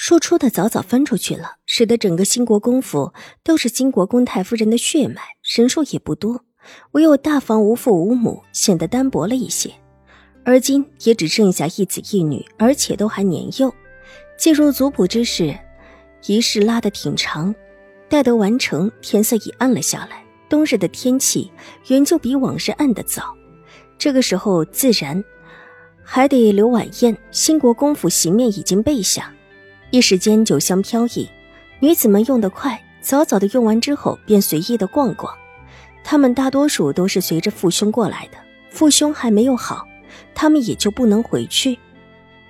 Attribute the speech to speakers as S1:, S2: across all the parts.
S1: 说出的早早分出去了，使得整个兴国公府都是兴国公太夫人的血脉，人数也不多，唯有大房无父无母，显得单薄了一些。而今也只剩下一子一女，而且都还年幼。进入族谱之事，仪式拉得挺长，待得完成，天色已暗了下来。冬日的天气原就比往日暗得早，这个时候自然还得留晚宴。兴国公府席面已经备下。一时间酒香飘逸，女子们用得快，早早的用完之后便随意的逛逛。他们大多数都是随着父兄过来的，父兄还没有好，他们也就不能回去。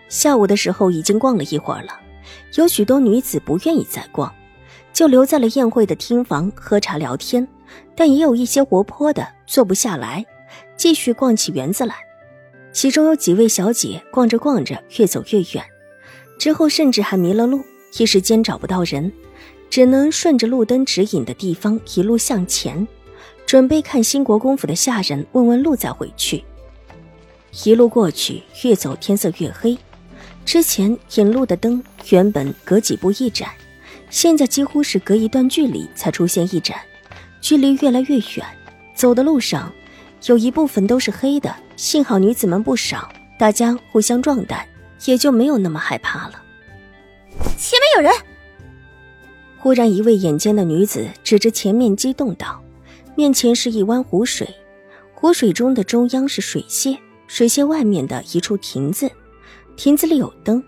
S1: 下午的时候已经逛了一会儿了，有许多女子不愿意再逛，就留在了宴会的厅房喝茶聊天，但也有一些活泼的坐不下来，继续逛起园子来。其中有几位小姐逛着逛着越走越远。之后甚至还迷了路，一时间找不到人，只能顺着路灯指引的地方一路向前，准备看兴国公府的下人问问路再回去。一路过去，越走天色越黑。之前引路的灯原本隔几步一盏，现在几乎是隔一段距离才出现一盏，距离越来越远。走的路上有一部分都是黑的，幸好女子们不少，大家互相壮胆。也就没有那么害怕了。
S2: 前面有人！
S1: 忽然，一位眼尖的女子指着前面，激动道：“面前是一湾湖水，湖水中的中央是水榭，水榭外面的一处亭子，亭子里有灯，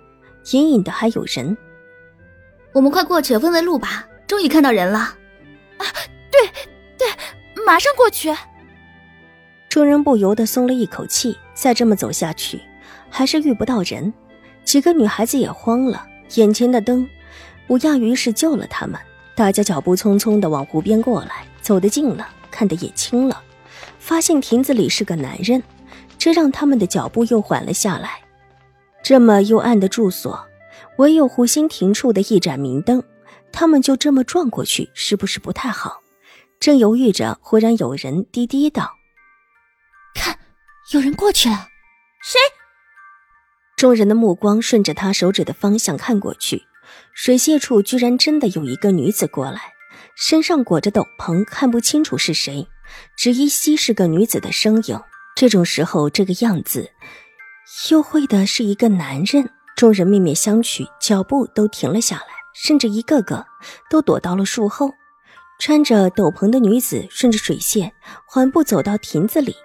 S1: 隐隐的还有人。
S2: 我们快过去问问路吧！终于看到人了！啊，对对，马上过去！”
S1: 众人不由得松了一口气。再这么走下去，还是遇不到人。几个女孩子也慌了，眼前的灯不亚于是救了他们。大家脚步匆匆的往湖边过来，走得近了，看得也清了，发现亭子里是个男人，这让他们的脚步又缓了下来。这么幽暗的住所，唯有湖心亭处的一盏明灯，他们就这么撞过去，是不是不太好？正犹豫着，忽然有人低低道：“
S2: 看，有人过去了，谁？”
S1: 众人的目光顺着他手指的方向看过去，水榭处居然真的有一个女子过来，身上裹着斗篷，看不清楚是谁，只依稀是个女子的身影。这种时候，这个样子，又会的是一个男人。众人面面相觑，脚步都停了下来，甚至一个个都躲到了树后。穿着斗篷的女子顺着水榭缓步走到亭子里，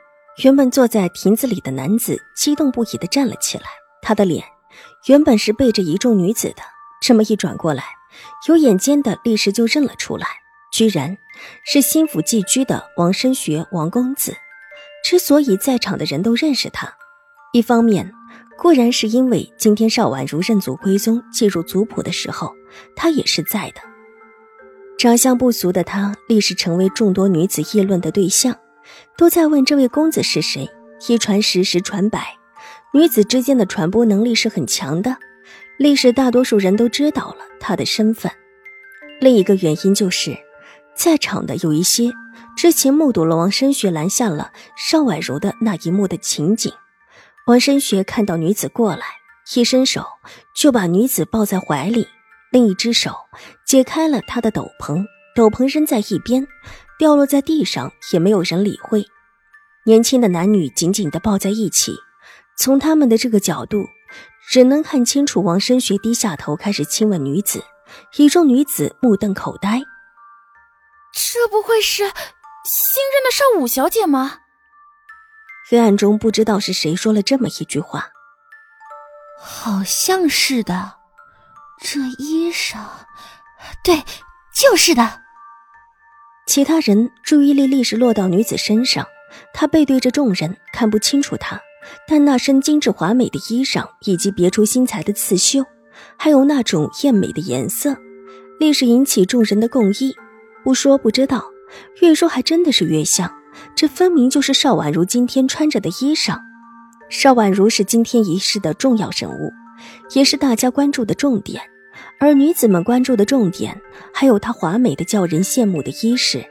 S1: 原本坐在亭子里的男子激动不已地站了起来。他的脸原本是背着一众女子的，这么一转过来，有眼尖的立时就认了出来，居然是新府寄居的王生学王公子。之所以在场的人都认识他，一方面固然是因为今天邵婉如认祖归宗、进入族谱的时候，他也是在的。长相不俗的他，立时成为众多女子议论的对象，都在问这位公子是谁。一传十，十传百。女子之间的传播能力是很强的，历史大多数人都知道了她的身份。另一个原因就是，在场的有一些之前目睹了王申雪拦下了邵婉如的那一幕的情景。王申雪看到女子过来，一伸手就把女子抱在怀里，另一只手解开了她的斗篷，斗篷扔在一边，掉落在地上，也没有人理会。年轻的男女紧紧地抱在一起。从他们的这个角度，只能看清楚王生学低下头开始亲吻女子，一众女子目瞪口呆。
S2: 这不会是新任的少武小姐吗？
S1: 黑暗中不知道是谁说了这么一句话，
S2: 好像是的。这衣裳，对，就是的。
S1: 其他人注意力立时落到女子身上，她背对着众人，看不清楚她。但那身精致华美的衣裳，以及别出心裁的刺绣，还有那种艳美的颜色，立时引起众人的共议。不说不知道，越说还真的是越像，这分明就是邵婉如今天穿着的衣裳。邵婉如是今天仪式的重要人物，也是大家关注的重点。而女子们关注的重点，还有她华美的叫人羡慕的衣饰，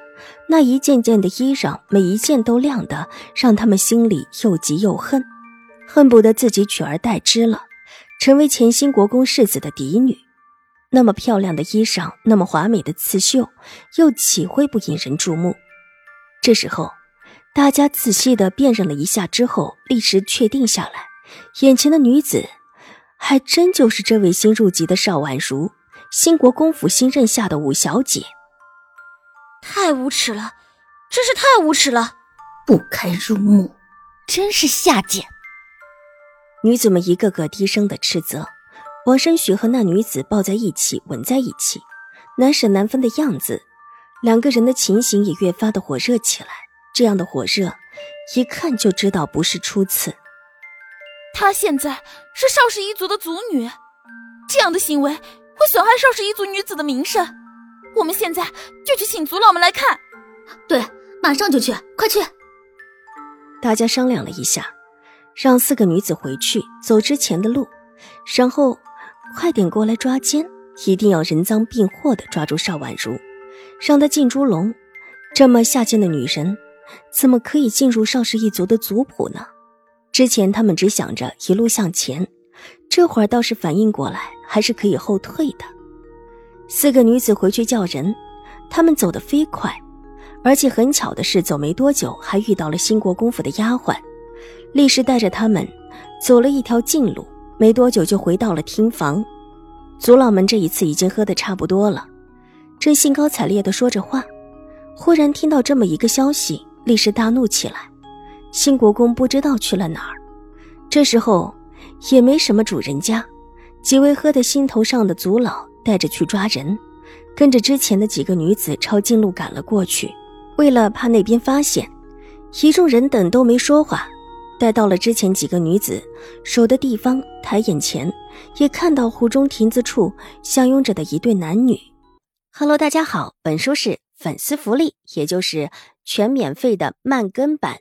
S1: 那一件件的衣裳，每一件都亮的，让他们心里又急又恨，恨不得自己取而代之了，成为前新国公世子的嫡女。那么漂亮的衣裳，那么华美的刺绣，又岂会不引人注目？这时候，大家仔细的辨认了一下之后，立时确定下来，眼前的女子。还真就是这位新入籍的邵婉如，新国公府新任下的五小姐。
S2: 太无耻了，真是太无耻了，
S3: 不堪入目，
S2: 真是下贱！
S1: 女子们一个个低声的斥责。王生雪和那女子抱在一起，吻在一起，难舍难分的样子，两个人的情形也越发的火热起来。这样的火热，一看就知道不是初次。
S2: 她现在是邵氏一族的族女，这样的行为会损害邵氏一族女子的名声。我们现在就去请族老们来看。
S3: 对，马上就去，快去！
S1: 大家商量了一下，让四个女子回去走之前的路，然后快点过来抓奸，一定要人赃并获的抓住邵婉如，让她进猪笼。这么下贱的女人，怎么可以进入邵氏一族的族谱呢？之前他们只想着一路向前，这会儿倒是反应过来，还是可以后退的。四个女子回去叫人，他们走得飞快，而且很巧的是，走没多久还遇到了兴国公府的丫鬟，立时带着他们走了一条近路，没多久就回到了厅房。族老们这一次已经喝得差不多了，正兴高采烈地说着话，忽然听到这么一个消息，立时大怒起来。新国公不知道去了哪儿，这时候也没什么主人家，几位喝得心头上的族老带着去抓人，跟着之前的几个女子抄近路赶了过去。为了怕那边发现，一众人等都没说话。待到了之前几个女子守的地方，抬眼前也看到湖中亭子处相拥着的一对男女。Hello，大家好，本书是粉丝福利，也就是全免费的慢更版。